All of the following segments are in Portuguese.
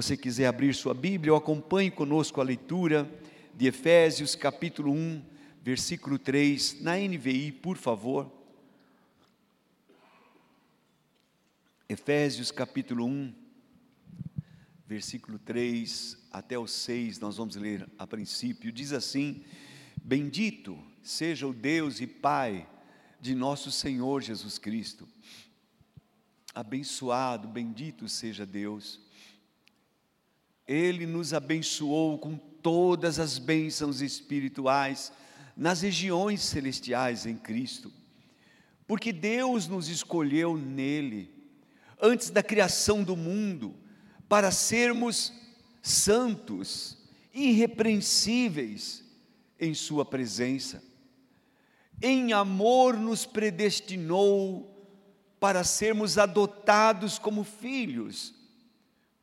você quiser abrir sua Bíblia, ou acompanhe conosco a leitura de Efésios capítulo 1, versículo 3, na NVI, por favor. Efésios capítulo 1, versículo 3 até o 6, nós vamos ler a princípio. Diz assim: Bendito seja o Deus e Pai de nosso Senhor Jesus Cristo. Abençoado, bendito seja Deus. Ele nos abençoou com todas as bênçãos espirituais nas regiões celestiais em Cristo, porque Deus nos escolheu nele antes da criação do mundo, para sermos santos, irrepreensíveis em Sua presença. Em amor nos predestinou para sermos adotados como filhos,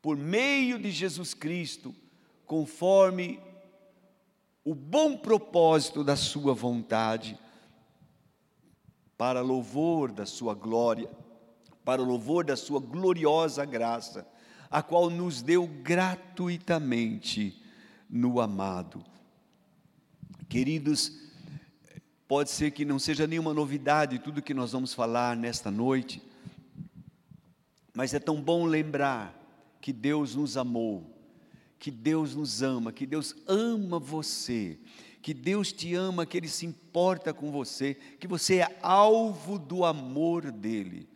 por meio de Jesus Cristo, conforme o bom propósito da Sua vontade, para louvor da Sua glória para louvor da Sua gloriosa graça, a qual nos deu gratuitamente no amado. Queridos, pode ser que não seja nenhuma novidade tudo que nós vamos falar nesta noite, mas é tão bom lembrar que Deus nos amou, que Deus nos ama, que Deus ama você, que Deus te ama, que Ele se importa com você, que você é alvo do amor dEle.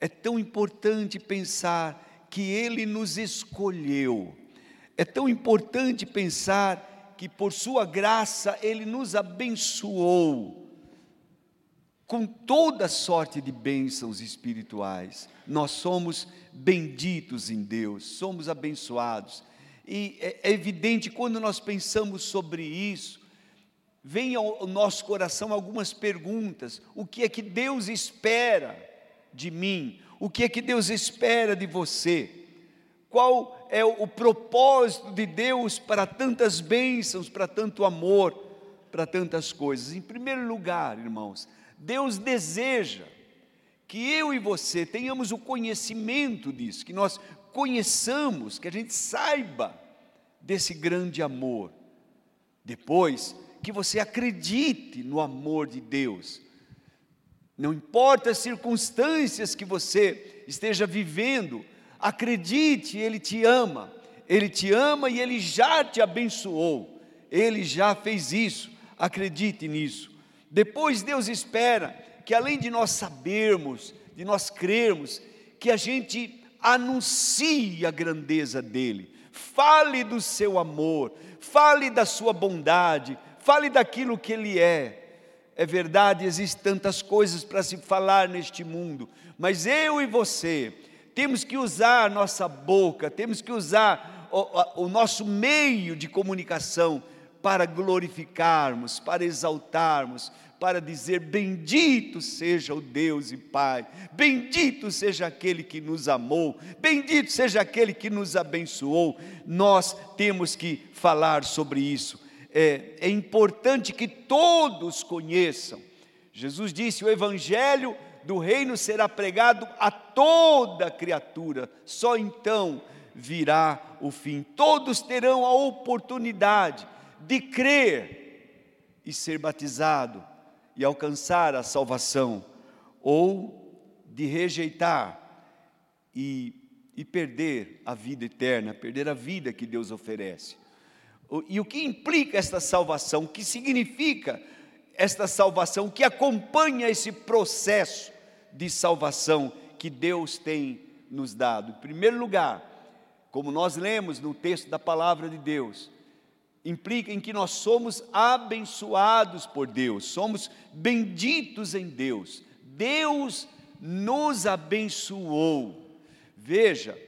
É tão importante pensar que Ele nos escolheu. É tão importante pensar que por Sua graça Ele nos abençoou com toda sorte de bênçãos espirituais. Nós somos benditos em Deus, somos abençoados. E é, é evidente quando nós pensamos sobre isso, vem ao nosso coração algumas perguntas: o que é que Deus espera? de mim? O que é que Deus espera de você? Qual é o propósito de Deus para tantas bênçãos, para tanto amor, para tantas coisas? Em primeiro lugar, irmãos, Deus deseja que eu e você tenhamos o conhecimento disso, que nós conheçamos, que a gente saiba desse grande amor. Depois, que você acredite no amor de Deus não importa as circunstâncias que você esteja vivendo, acredite, Ele te ama, Ele te ama e Ele já te abençoou, Ele já fez isso, acredite nisso. Depois Deus espera que além de nós sabermos, de nós crermos, que a gente anuncie a grandeza dEle, fale do seu amor, fale da sua bondade, fale daquilo que Ele é. É verdade, existem tantas coisas para se falar neste mundo, mas eu e você temos que usar a nossa boca, temos que usar o, o nosso meio de comunicação para glorificarmos, para exaltarmos, para dizer: Bendito seja o Deus e Pai, bendito seja aquele que nos amou, bendito seja aquele que nos abençoou. Nós temos que falar sobre isso é, é importante que todos conheçam. Jesus disse: o evangelho do reino será pregado a toda criatura, só então virá o fim. Todos terão a oportunidade de crer e ser batizado e alcançar a salvação, ou de rejeitar e, e perder a vida eterna, perder a vida que Deus oferece. E o que implica esta salvação? O que significa esta salvação? O que acompanha esse processo de salvação que Deus tem nos dado? Em primeiro lugar, como nós lemos no texto da palavra de Deus, implica em que nós somos abençoados por Deus, somos benditos em Deus. Deus nos abençoou. Veja,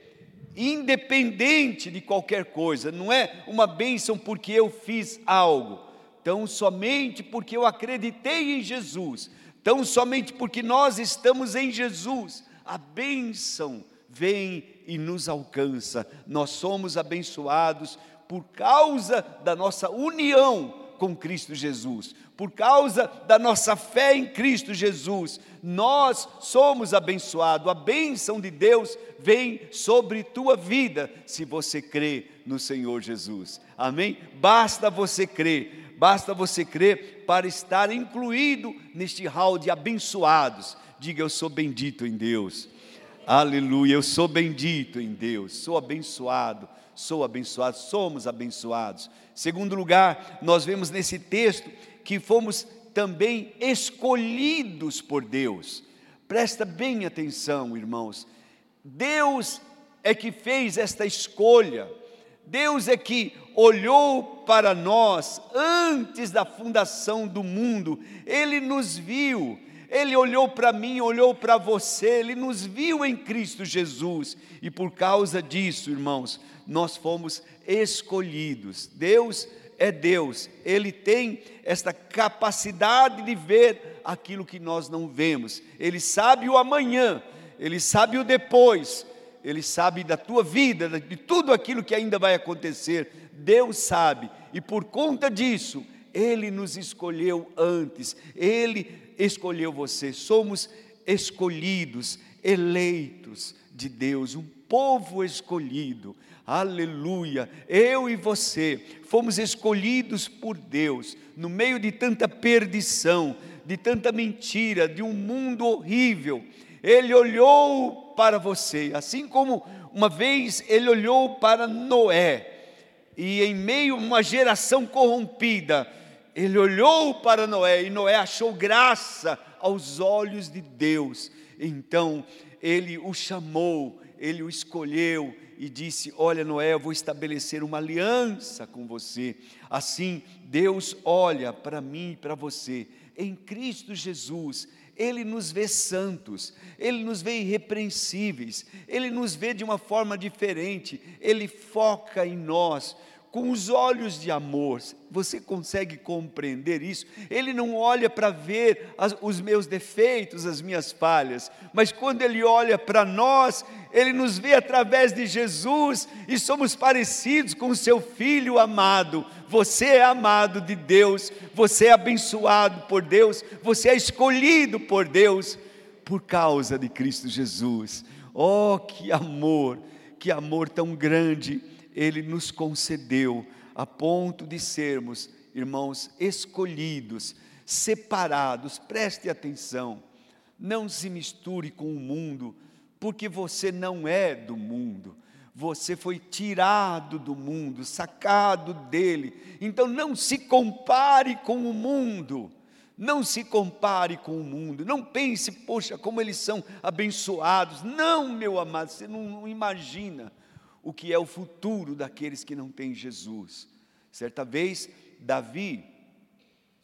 independente de qualquer coisa, não é uma bênção porque eu fiz algo, tão somente porque eu acreditei em Jesus, tão somente porque nós estamos em Jesus, a bênção vem e nos alcança, nós somos abençoados por causa da nossa união com Cristo Jesus, por causa da nossa fé em Cristo Jesus, nós somos abençoados. A bênção de Deus vem sobre tua vida se você crê no Senhor Jesus. Amém? Basta você crer, basta você crer para estar incluído neste hall de abençoados. Diga eu sou bendito em Deus. Aleluia, eu sou bendito em Deus, sou abençoado, sou abençoado, somos abençoados. Segundo lugar, nós vemos nesse texto que fomos também escolhidos por Deus. Presta bem atenção, irmãos. Deus é que fez esta escolha. Deus é que olhou para nós antes da fundação do mundo. Ele nos viu. Ele olhou para mim, olhou para você, ele nos viu em Cristo Jesus, e por causa disso, irmãos, nós fomos escolhidos. Deus é Deus, Ele tem esta capacidade de ver aquilo que nós não vemos, Ele sabe o amanhã, Ele sabe o depois, Ele sabe da tua vida, de tudo aquilo que ainda vai acontecer, Deus sabe, e por conta disso, Ele nos escolheu antes, Ele escolheu você, somos escolhidos, eleitos de Deus, um povo escolhido, aleluia. Eu e você fomos escolhidos por Deus, no meio de tanta perdição, de tanta mentira, de um mundo horrível. Ele olhou para você, assim como uma vez ele olhou para Noé, e em meio a uma geração corrompida, ele olhou para Noé e Noé achou graça aos olhos de Deus. Então ele o chamou, ele o escolheu e disse: Olha, Noé, eu vou estabelecer uma aliança com você. Assim, Deus olha para mim e para você, em Cristo Jesus. Ele nos vê santos, Ele nos vê irrepreensíveis, Ele nos vê de uma forma diferente, Ele foca em nós com os olhos de amor. Você consegue compreender isso? Ele não olha para ver as, os meus defeitos, as minhas falhas, mas quando ele olha para nós, ele nos vê através de Jesus e somos parecidos com o seu filho amado. Você é amado de Deus, você é abençoado por Deus, você é escolhido por Deus por causa de Cristo Jesus. Oh, que amor, que amor tão grande ele nos concedeu a ponto de sermos, irmãos, escolhidos, separados. Preste atenção, não se misture com o mundo, porque você não é do mundo. Você foi tirado do mundo, sacado dele. Então não se compare com o mundo. Não se compare com o mundo. Não pense, poxa, como eles são abençoados. Não, meu amado, você não imagina o que é o futuro daqueles que não têm Jesus. Certa vez, Davi,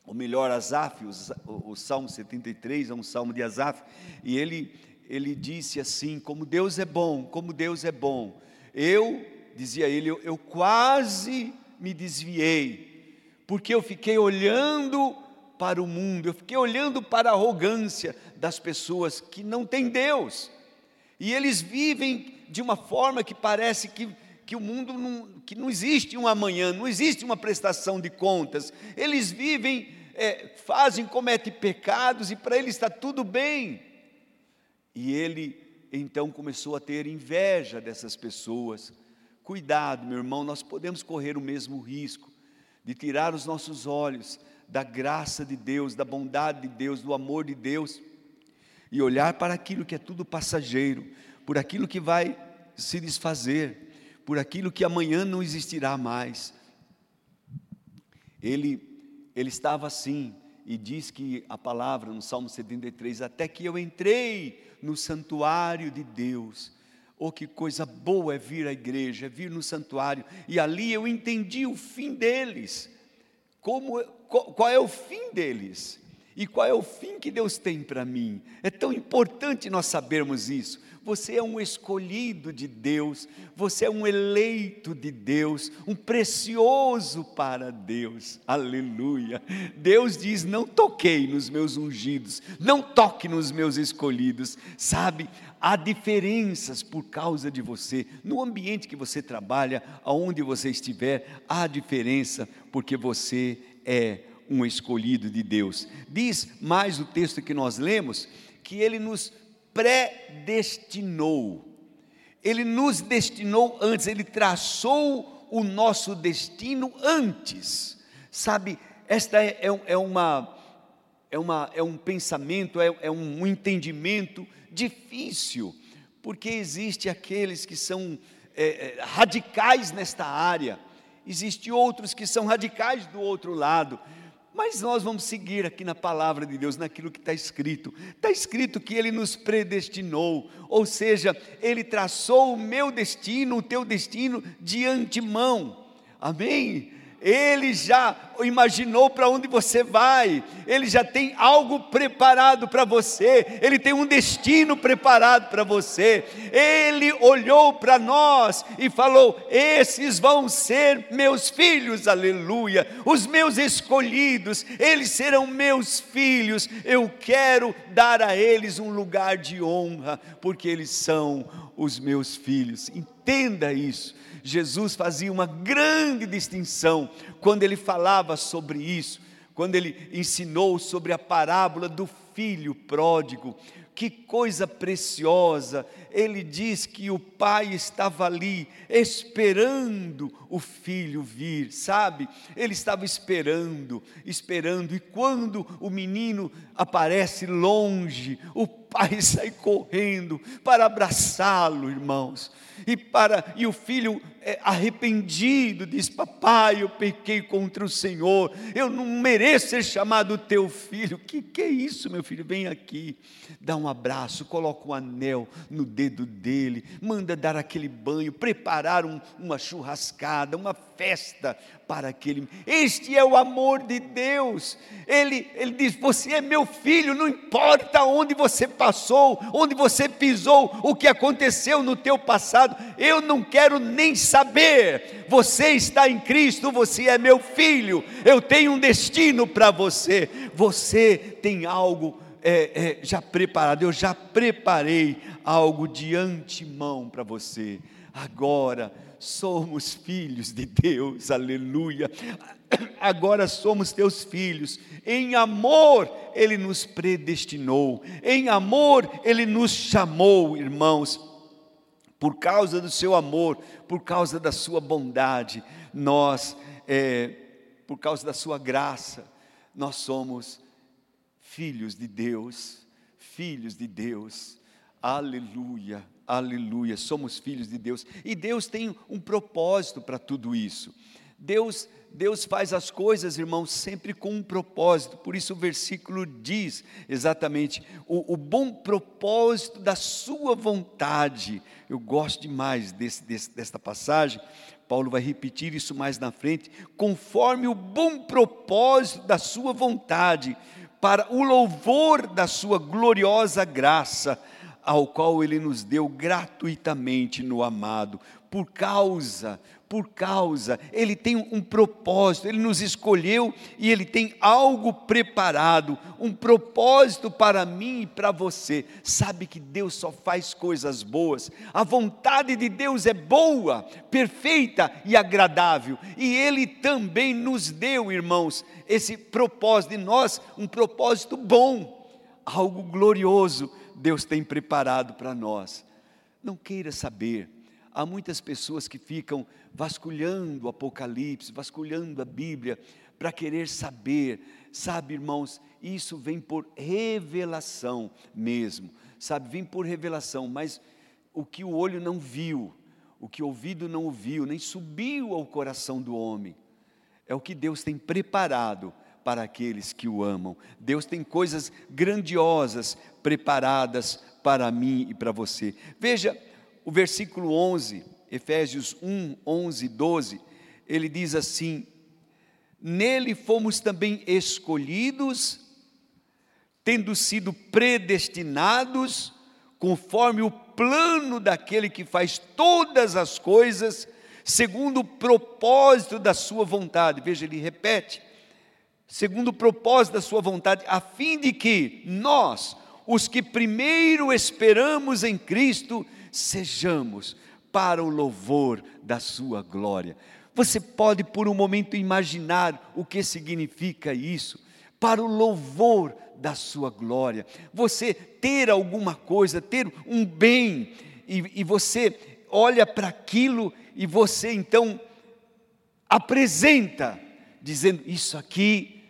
ou melhor, Asaf, o, o Salmo 73 é um salmo de Asaf, e ele, ele disse assim: Como Deus é bom, como Deus é bom. Eu, dizia ele, eu, eu quase me desviei, porque eu fiquei olhando para o mundo, eu fiquei olhando para a arrogância das pessoas que não têm Deus, e eles vivem de uma forma que parece que, que o mundo não, que não existe um amanhã, não existe uma prestação de contas. Eles vivem, é, fazem, cometem pecados e para eles está tudo bem. E ele então começou a ter inveja dessas pessoas. Cuidado, meu irmão, nós podemos correr o mesmo risco de tirar os nossos olhos da graça de Deus, da bondade de Deus, do amor de Deus e olhar para aquilo que é tudo passageiro, por aquilo que vai se desfazer, por aquilo que amanhã não existirá mais. Ele, ele estava assim, e diz que a palavra no Salmo 73, até que eu entrei no santuário de Deus. Oh, que coisa boa é vir à igreja, é vir no santuário, e ali eu entendi o fim deles. Como, qual, é o fim deles? E qual é o fim que Deus tem para mim? É tão importante nós sabermos isso. Você é um escolhido de Deus, você é um eleito de Deus, um precioso para Deus. Aleluia. Deus diz: Não toquei nos meus ungidos, não toque nos meus escolhidos. Sabe, há diferenças por causa de você, no ambiente que você trabalha, aonde você estiver, há diferença, porque você é um escolhido de Deus. Diz mais o texto que nós lemos que ele nos predestinou. Ele nos destinou antes, ele traçou o nosso destino antes. Sabe, esta é, é, é uma é, uma, é um pensamento, é, é um entendimento difícil, porque existe aqueles que são é, é, radicais nesta área, existem outros que são radicais do outro lado, mas nós vamos seguir aqui na palavra de Deus, naquilo que está escrito. Está escrito que Ele nos predestinou, ou seja, Ele traçou o meu destino, o teu destino de antemão. Amém? Ele já imaginou para onde você vai, Ele já tem algo preparado para você, Ele tem um destino preparado para você. Ele olhou para nós e falou: Esses vão ser meus filhos, aleluia, os meus escolhidos, eles serão meus filhos. Eu quero dar a eles um lugar de honra, porque eles são os meus filhos. Entenda isso. Jesus fazia uma grande distinção quando ele falava sobre isso, quando ele ensinou sobre a parábola do filho pródigo. Que coisa preciosa! Ele diz que o pai estava ali esperando o filho vir, sabe? Ele estava esperando, esperando, e quando o menino aparece longe, o pai sai correndo para abraçá-lo, irmãos. E para e o filho é, arrependido diz: "Papai, eu pequei contra o Senhor. Eu não mereço ser chamado teu filho. Que que é isso, meu filho? Vem aqui. Dá um abraço, coloca um anel no dedo dele, manda dar aquele banho, preparar um, uma churrascada, uma festa para aquele. Este é o amor de Deus. Ele, ele diz: Você é meu filho, não importa onde você passou, onde você pisou, o que aconteceu no teu passado, eu não quero nem saber. Você está em Cristo, você é meu filho, eu tenho um destino para você. Você tem algo é, é, já preparado, eu já preparei algo de antemão para você. Agora, somos filhos de Deus, aleluia. Agora somos teus filhos, em amor Ele nos predestinou, em amor Ele nos chamou, irmãos, por causa do seu amor, por causa da sua bondade, nós, é, por causa da sua graça, nós somos filhos de Deus, filhos de Deus, aleluia, aleluia, somos filhos de Deus, e Deus tem um propósito para tudo isso. Deus, Deus faz as coisas, irmãos, sempre com um propósito, por isso o versículo diz exatamente o, o bom propósito da sua vontade. Eu gosto demais desse, desse, desta passagem, Paulo vai repetir isso mais na frente, conforme o bom propósito da sua vontade, para o louvor da sua gloriosa graça ao qual ele nos deu gratuitamente no amado, por causa, por causa, ele tem um propósito, ele nos escolheu e ele tem algo preparado, um propósito para mim e para você. Sabe que Deus só faz coisas boas, a vontade de Deus é boa, perfeita e agradável, e ele também nos deu, irmãos, esse propósito de nós, um propósito bom, algo glorioso Deus tem preparado para nós. Não queira saber. Há muitas pessoas que ficam vasculhando o Apocalipse, vasculhando a Bíblia, para querer saber. Sabe, irmãos, isso vem por revelação mesmo. Sabe, vem por revelação, mas o que o olho não viu, o que o ouvido não ouviu, nem subiu ao coração do homem, é o que Deus tem preparado para aqueles que o amam. Deus tem coisas grandiosas preparadas para mim e para você. Veja o versículo 11, Efésios 1, 11, 12, ele diz assim: Nele fomos também escolhidos, tendo sido predestinados, conforme o plano daquele que faz todas as coisas, segundo o propósito da sua vontade. Veja, ele repete: segundo o propósito da sua vontade, a fim de que nós, os que primeiro esperamos em Cristo, sejamos para o louvor da sua glória. Você pode por um momento imaginar o que significa isso? Para o louvor da sua glória. Você ter alguma coisa, ter um bem, e, e você olha para aquilo e você então apresenta, dizendo: Isso aqui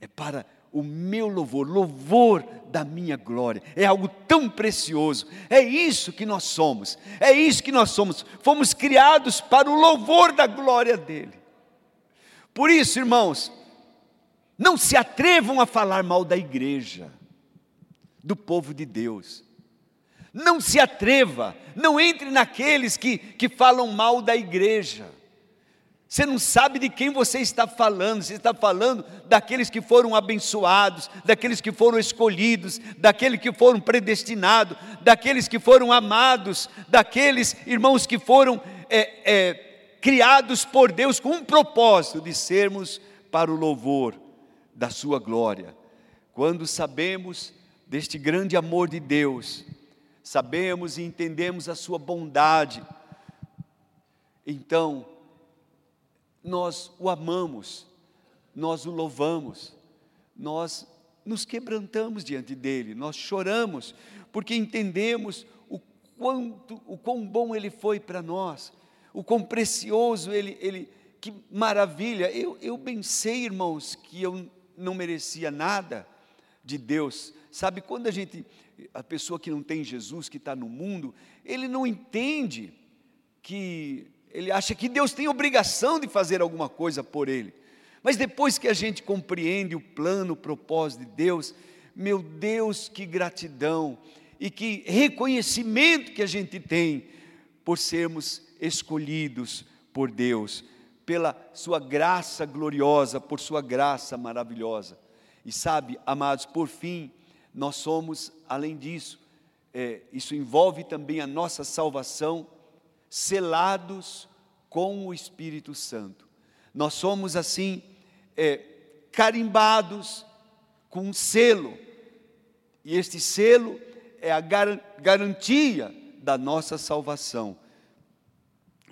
é para o meu louvor, louvor da minha glória. É algo tão precioso. É isso que nós somos. É isso que nós somos. Fomos criados para o louvor da glória dele. Por isso, irmãos, não se atrevam a falar mal da igreja, do povo de Deus. Não se atreva, não entre naqueles que, que falam mal da igreja. Você não sabe de quem você está falando, você está falando daqueles que foram abençoados, daqueles que foram escolhidos, daqueles que foram predestinados, daqueles que foram amados, daqueles irmãos que foram é, é, criados por Deus com um propósito de sermos para o louvor da Sua glória. Quando sabemos deste grande amor de Deus, sabemos e entendemos a Sua bondade, então, nós o amamos, nós o louvamos, nós nos quebrantamos diante dele, nós choramos, porque entendemos o quanto, o quão bom ele foi para nós, o quão precioso ele, ele que maravilha. Eu, eu bem sei, irmãos, que eu não merecia nada de Deus. Sabe, quando a gente, a pessoa que não tem Jesus, que está no mundo, ele não entende que ele acha que Deus tem obrigação de fazer alguma coisa por ele. Mas depois que a gente compreende o plano, o propósito de Deus, meu Deus, que gratidão e que reconhecimento que a gente tem por sermos escolhidos por Deus, pela Sua graça gloriosa, por Sua graça maravilhosa. E sabe, amados, por fim, nós somos, além disso, é, isso envolve também a nossa salvação selados com o Espírito Santo. Nós somos assim, é, carimbados com um selo, e este selo é a gar garantia da nossa salvação.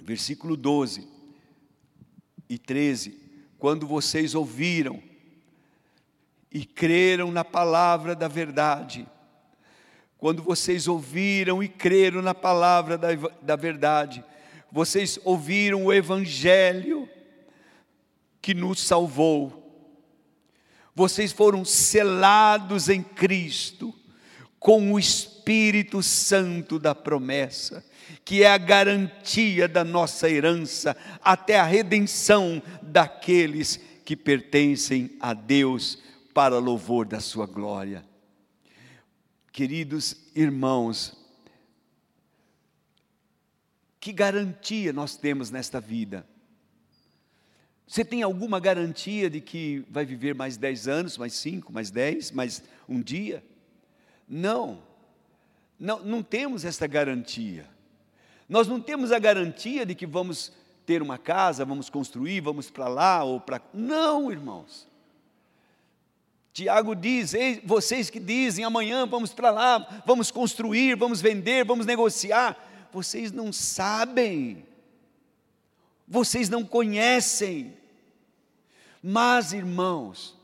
Versículo 12 e 13: Quando vocês ouviram e creram na palavra da verdade, quando vocês ouviram e creram na palavra da, da verdade, vocês ouviram o Evangelho que nos salvou, vocês foram selados em Cristo com o Espírito Santo da promessa, que é a garantia da nossa herança até a redenção daqueles que pertencem a Deus para louvor da sua glória. Queridos irmãos, que garantia nós temos nesta vida? Você tem alguma garantia de que vai viver mais 10 anos, mais 5, mais 10, mais um dia? Não, não, não temos esta garantia. Nós não temos a garantia de que vamos ter uma casa, vamos construir, vamos para lá ou para. Não, irmãos. Tiago diz: Ei, vocês que dizem amanhã vamos para lá, vamos construir, vamos vender, vamos negociar, vocês não sabem, vocês não conhecem. Mas, irmãos,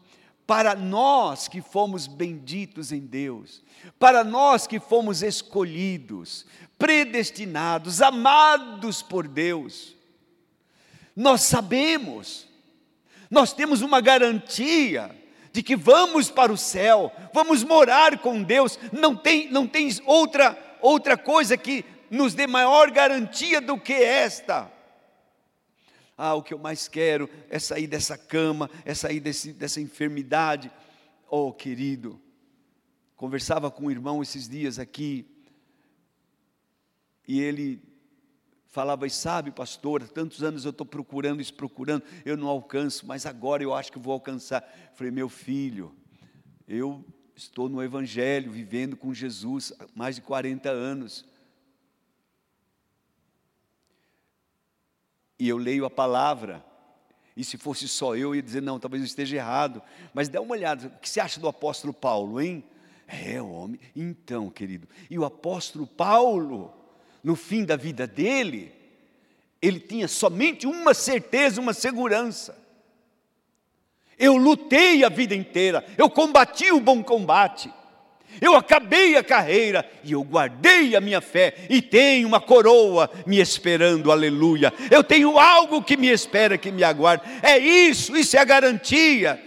para nós que fomos benditos em Deus, para nós que fomos escolhidos, predestinados, amados por Deus, nós sabemos, nós temos uma garantia de que vamos para o céu, vamos morar com Deus, não tem, não tem outra, outra coisa que nos dê maior garantia do que esta. Ah, o que eu mais quero é sair dessa cama, é sair desse, dessa enfermidade. Oh, querido, conversava com um irmão esses dias aqui, e ele falava, e sabe, pastor, tantos anos eu estou procurando isso, procurando, eu não alcanço, mas agora eu acho que vou alcançar. Falei, meu filho, eu estou no Evangelho, vivendo com Jesus há mais de 40 anos. E eu leio a palavra, e se fosse só eu, eu ia dizer, não, talvez eu esteja errado. Mas dá uma olhada, o que você acha do apóstolo Paulo, hein? É, homem. Então, querido, e o apóstolo Paulo, no fim da vida dele, ele tinha somente uma certeza, uma segurança. Eu lutei a vida inteira, eu combati o bom combate, eu acabei a carreira e eu guardei a minha fé e tenho uma coroa me esperando, aleluia. Eu tenho algo que me espera, que me aguarda. É isso, isso é a garantia.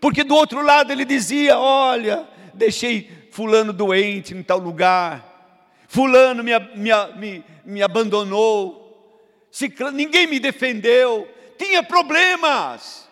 Porque do outro lado ele dizia: Olha, deixei Fulano doente em tal lugar, Fulano me, me, me, me abandonou, ninguém me defendeu, tinha problemas.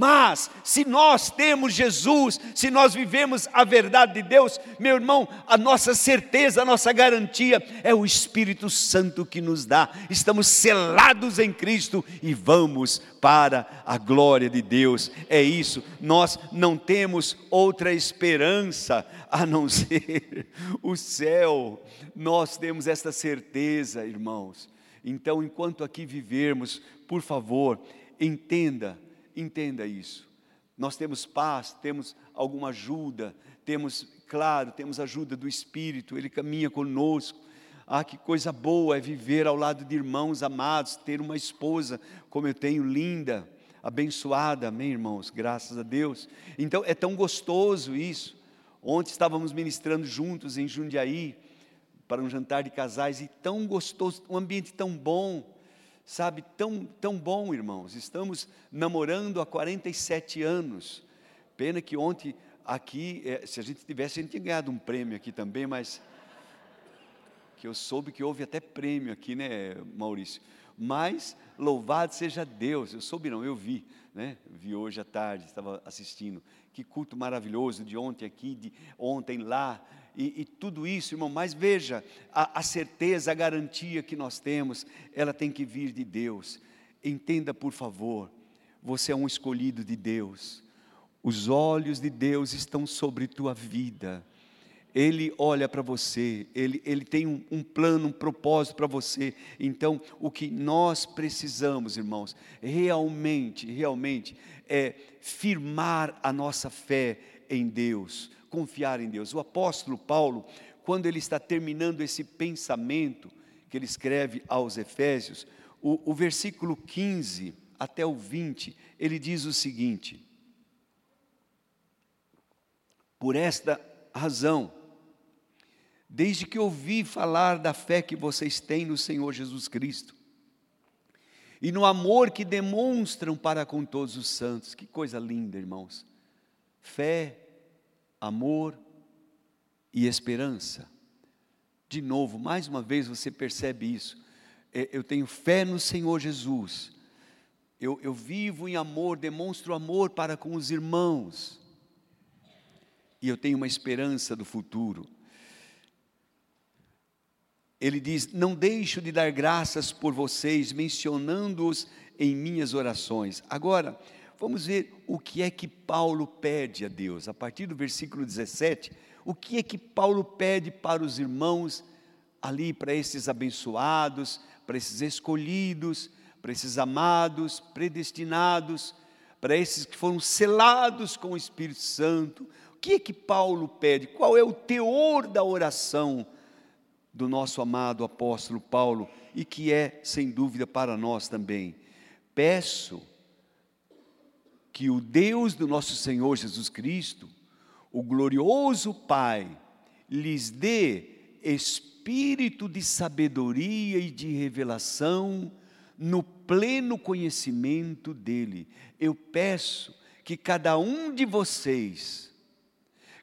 Mas, se nós temos Jesus, se nós vivemos a verdade de Deus, meu irmão, a nossa certeza, a nossa garantia é o Espírito Santo que nos dá. Estamos selados em Cristo e vamos para a glória de Deus. É isso, nós não temos outra esperança a não ser o céu. Nós temos esta certeza, irmãos. Então, enquanto aqui vivermos, por favor, entenda Entenda isso. Nós temos paz, temos alguma ajuda, temos, claro, temos ajuda do Espírito, Ele caminha conosco. Ah, que coisa boa é viver ao lado de irmãos amados, ter uma esposa como eu tenho, linda, abençoada, amém, irmãos? Graças a Deus. Então é tão gostoso isso. Ontem estávamos ministrando juntos em Jundiaí para um jantar de casais e tão gostoso, um ambiente tão bom sabe, tão, tão bom, irmãos. Estamos namorando há 47 anos. Pena que ontem aqui, é, se a gente tivesse, a gente tinha ganhado um prêmio aqui também, mas que eu soube que houve até prêmio aqui, né, Maurício? Mas louvado seja Deus. Eu soube não, eu vi, né? Vi hoje à tarde, estava assistindo. Que culto maravilhoso de ontem aqui, de ontem lá e, e tudo isso, irmão, mas veja, a, a certeza, a garantia que nós temos, ela tem que vir de Deus. Entenda, por favor, você é um escolhido de Deus, os olhos de Deus estão sobre tua vida. Ele olha para você, ele, ele tem um, um plano, um propósito para você. Então, o que nós precisamos, irmãos, realmente, realmente, é firmar a nossa fé em Deus, confiar em Deus. O apóstolo Paulo, quando ele está terminando esse pensamento que ele escreve aos Efésios, o, o versículo 15 até o 20, ele diz o seguinte: Por esta razão, desde que ouvi falar da fé que vocês têm no Senhor Jesus Cristo, e no amor que demonstram para com todos os santos, que coisa linda, irmãos. Fé, amor e esperança. De novo, mais uma vez você percebe isso. É, eu tenho fé no Senhor Jesus. Eu, eu vivo em amor, demonstro amor para com os irmãos. E eu tenho uma esperança do futuro. Ele diz: Não deixo de dar graças por vocês, mencionando-os em minhas orações. Agora, vamos ver o que é que Paulo pede a Deus. A partir do versículo 17, o que é que Paulo pede para os irmãos ali, para esses abençoados, para esses escolhidos, para esses amados, predestinados, para esses que foram selados com o Espírito Santo. O que é que Paulo pede? Qual é o teor da oração do nosso amado apóstolo Paulo e que é, sem dúvida, para nós também? Peço que o Deus do nosso Senhor Jesus Cristo, o glorioso Pai, lhes dê espírito de sabedoria e de revelação no pleno conhecimento dEle. Eu peço que cada um de vocês,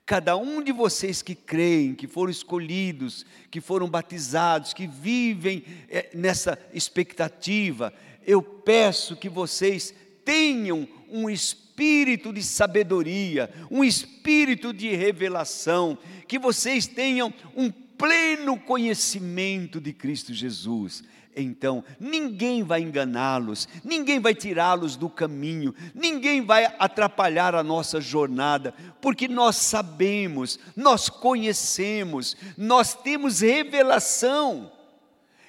cada um de vocês que creem, que foram escolhidos, que foram batizados, que vivem é, nessa expectativa, eu peço que vocês tenham um espírito de sabedoria, um espírito de revelação, que vocês tenham um pleno conhecimento de Cristo Jesus. Então, ninguém vai enganá-los, ninguém vai tirá-los do caminho, ninguém vai atrapalhar a nossa jornada, porque nós sabemos, nós conhecemos, nós temos revelação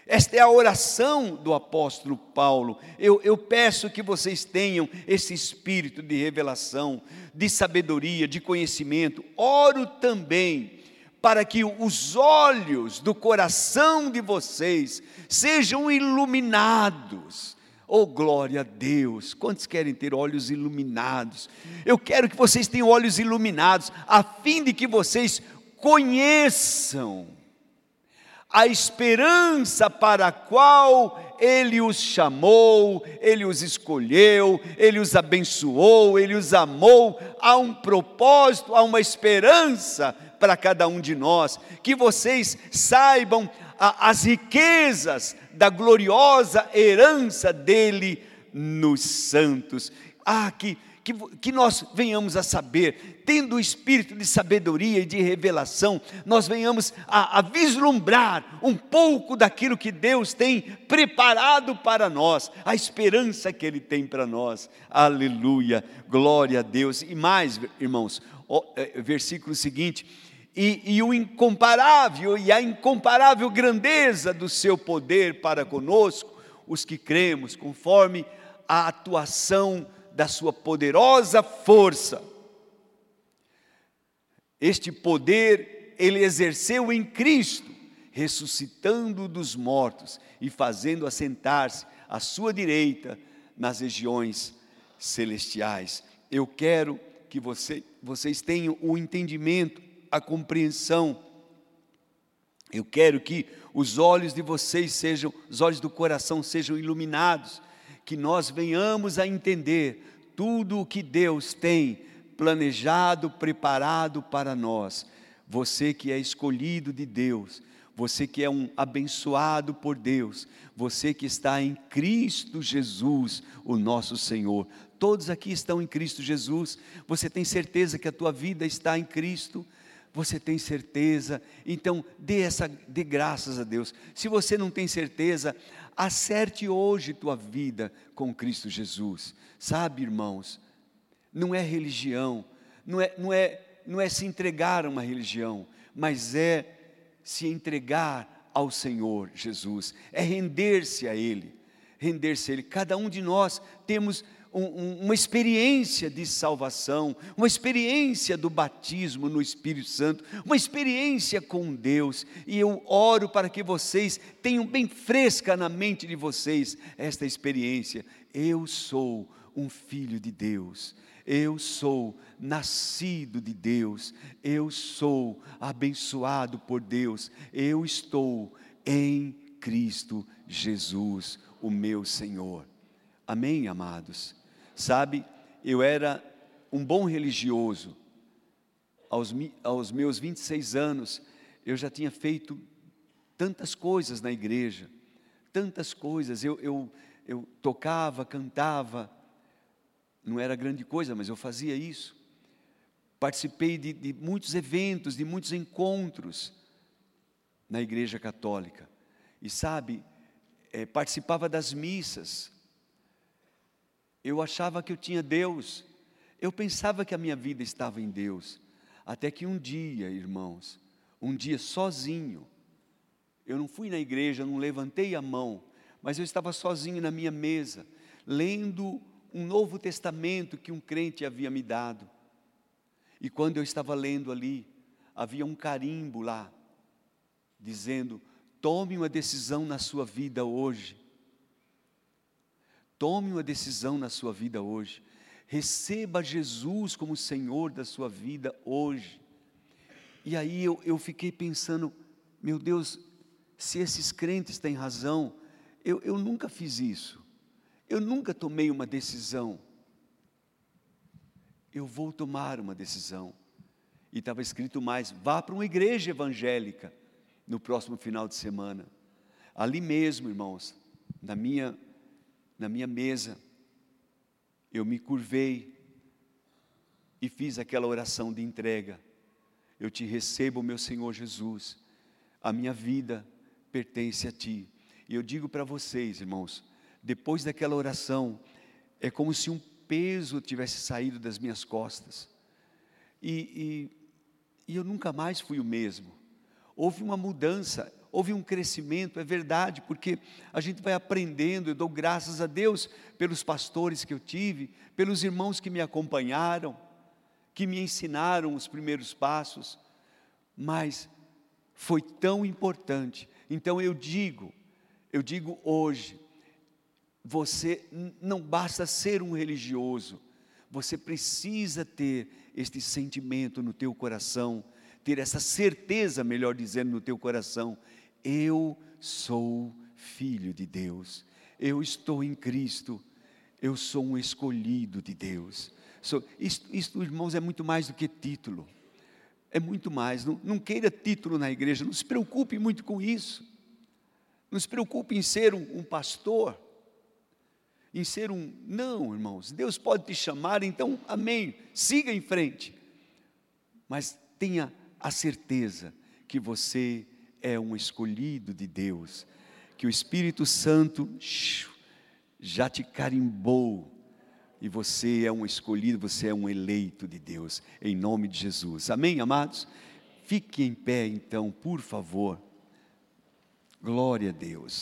esta é a oração do apóstolo Paulo. Eu, eu, peço que vocês tenham esse espírito de revelação, de sabedoria, de conhecimento. Oro também para que os olhos do coração de vocês sejam iluminados. Oh, glória a Deus! Quantos querem ter olhos iluminados? Eu quero que vocês tenham olhos iluminados, a fim de que vocês conheçam a esperança para a qual Ele os chamou, Ele os escolheu, Ele os abençoou, Ele os amou. Há um propósito, há uma esperança para cada um de nós. Que vocês saibam as riquezas da gloriosa herança dele nos santos. Ah, que que, que nós venhamos a saber, tendo o espírito de sabedoria e de revelação, nós venhamos a, a vislumbrar um pouco daquilo que Deus tem preparado para nós, a esperança que Ele tem para nós. Aleluia, glória a Deus. E mais, irmãos, é, versículo seguinte. E, e, o incomparável e a incomparável grandeza do seu poder para conosco, os que cremos, conforme a atuação da sua poderosa força. Este poder ele exerceu em Cristo, ressuscitando dos mortos e fazendo assentar-se à sua direita nas regiões celestiais. Eu quero que você, vocês tenham o entendimento, a compreensão. Eu quero que os olhos de vocês sejam, os olhos do coração sejam iluminados que nós venhamos a entender tudo o que Deus tem planejado, preparado para nós. Você que é escolhido de Deus, você que é um abençoado por Deus, você que está em Cristo Jesus, o nosso Senhor. Todos aqui estão em Cristo Jesus. Você tem certeza que a tua vida está em Cristo? Você tem certeza? Então, dê essa dê graças a Deus. Se você não tem certeza, acerte hoje tua vida com Cristo Jesus. Sabe, irmãos, não é religião, não é, não é, não é se entregar a uma religião, mas é se entregar ao Senhor Jesus, é render-se a Ele, render-se a Ele. Cada um de nós temos um, uma experiência de salvação, uma experiência do batismo no Espírito Santo, uma experiência com Deus. E eu oro para que vocês tenham bem fresca na mente de vocês esta experiência. Eu sou um filho de Deus. Eu sou nascido de Deus, eu sou abençoado por Deus, eu estou em Cristo Jesus, o meu Senhor. Amém, amados? Sabe, eu era um bom religioso. Aos, aos meus 26 anos, eu já tinha feito tantas coisas na igreja, tantas coisas. Eu, eu, eu tocava, cantava, não era grande coisa, mas eu fazia isso. Participei de, de muitos eventos, de muitos encontros na igreja católica. E sabe, é, participava das missas, eu achava que eu tinha Deus. Eu pensava que a minha vida estava em Deus. Até que um dia, irmãos, um dia sozinho, eu não fui na igreja, não levantei a mão, mas eu estava sozinho na minha mesa, lendo um Novo Testamento que um crente havia me dado. E quando eu estava lendo ali, havia um carimbo lá, dizendo: tome uma decisão na sua vida hoje. Tome uma decisão na sua vida hoje. Receba Jesus como Senhor da sua vida hoje. E aí eu, eu fiquei pensando, meu Deus, se esses crentes têm razão, eu, eu nunca fiz isso. Eu nunca tomei uma decisão. Eu vou tomar uma decisão. E estava escrito mais: vá para uma igreja evangélica no próximo final de semana. Ali mesmo, irmãos, na minha na minha mesa, eu me curvei e fiz aquela oração de entrega. Eu te recebo, meu Senhor Jesus, a minha vida pertence a Ti. E eu digo para vocês, irmãos, depois daquela oração, é como se um peso tivesse saído das minhas costas. E, e, e eu nunca mais fui o mesmo. Houve uma mudança, houve um crescimento, é verdade, porque a gente vai aprendendo. Eu dou graças a Deus pelos pastores que eu tive, pelos irmãos que me acompanharam, que me ensinaram os primeiros passos, mas foi tão importante. Então eu digo, eu digo hoje, você não basta ser um religioso, você precisa ter este sentimento no teu coração, ter essa certeza, melhor dizendo, no teu coração, eu sou filho de Deus, eu estou em Cristo, eu sou um escolhido de Deus. So, isto, isto, irmãos, é muito mais do que título. É muito mais. Não, não, queira título na igreja, não se preocupe muito com isso. Não se preocupe em ser um, um pastor, em ser um. Não, irmãos, Deus pode te chamar, então, amém. Siga em frente. Mas tenha a certeza que você é um escolhido de Deus, que o Espírito Santo já te carimbou e você é um escolhido, você é um eleito de Deus, em nome de Jesus. Amém, amados? Fique em pé então, por favor. Glória a Deus.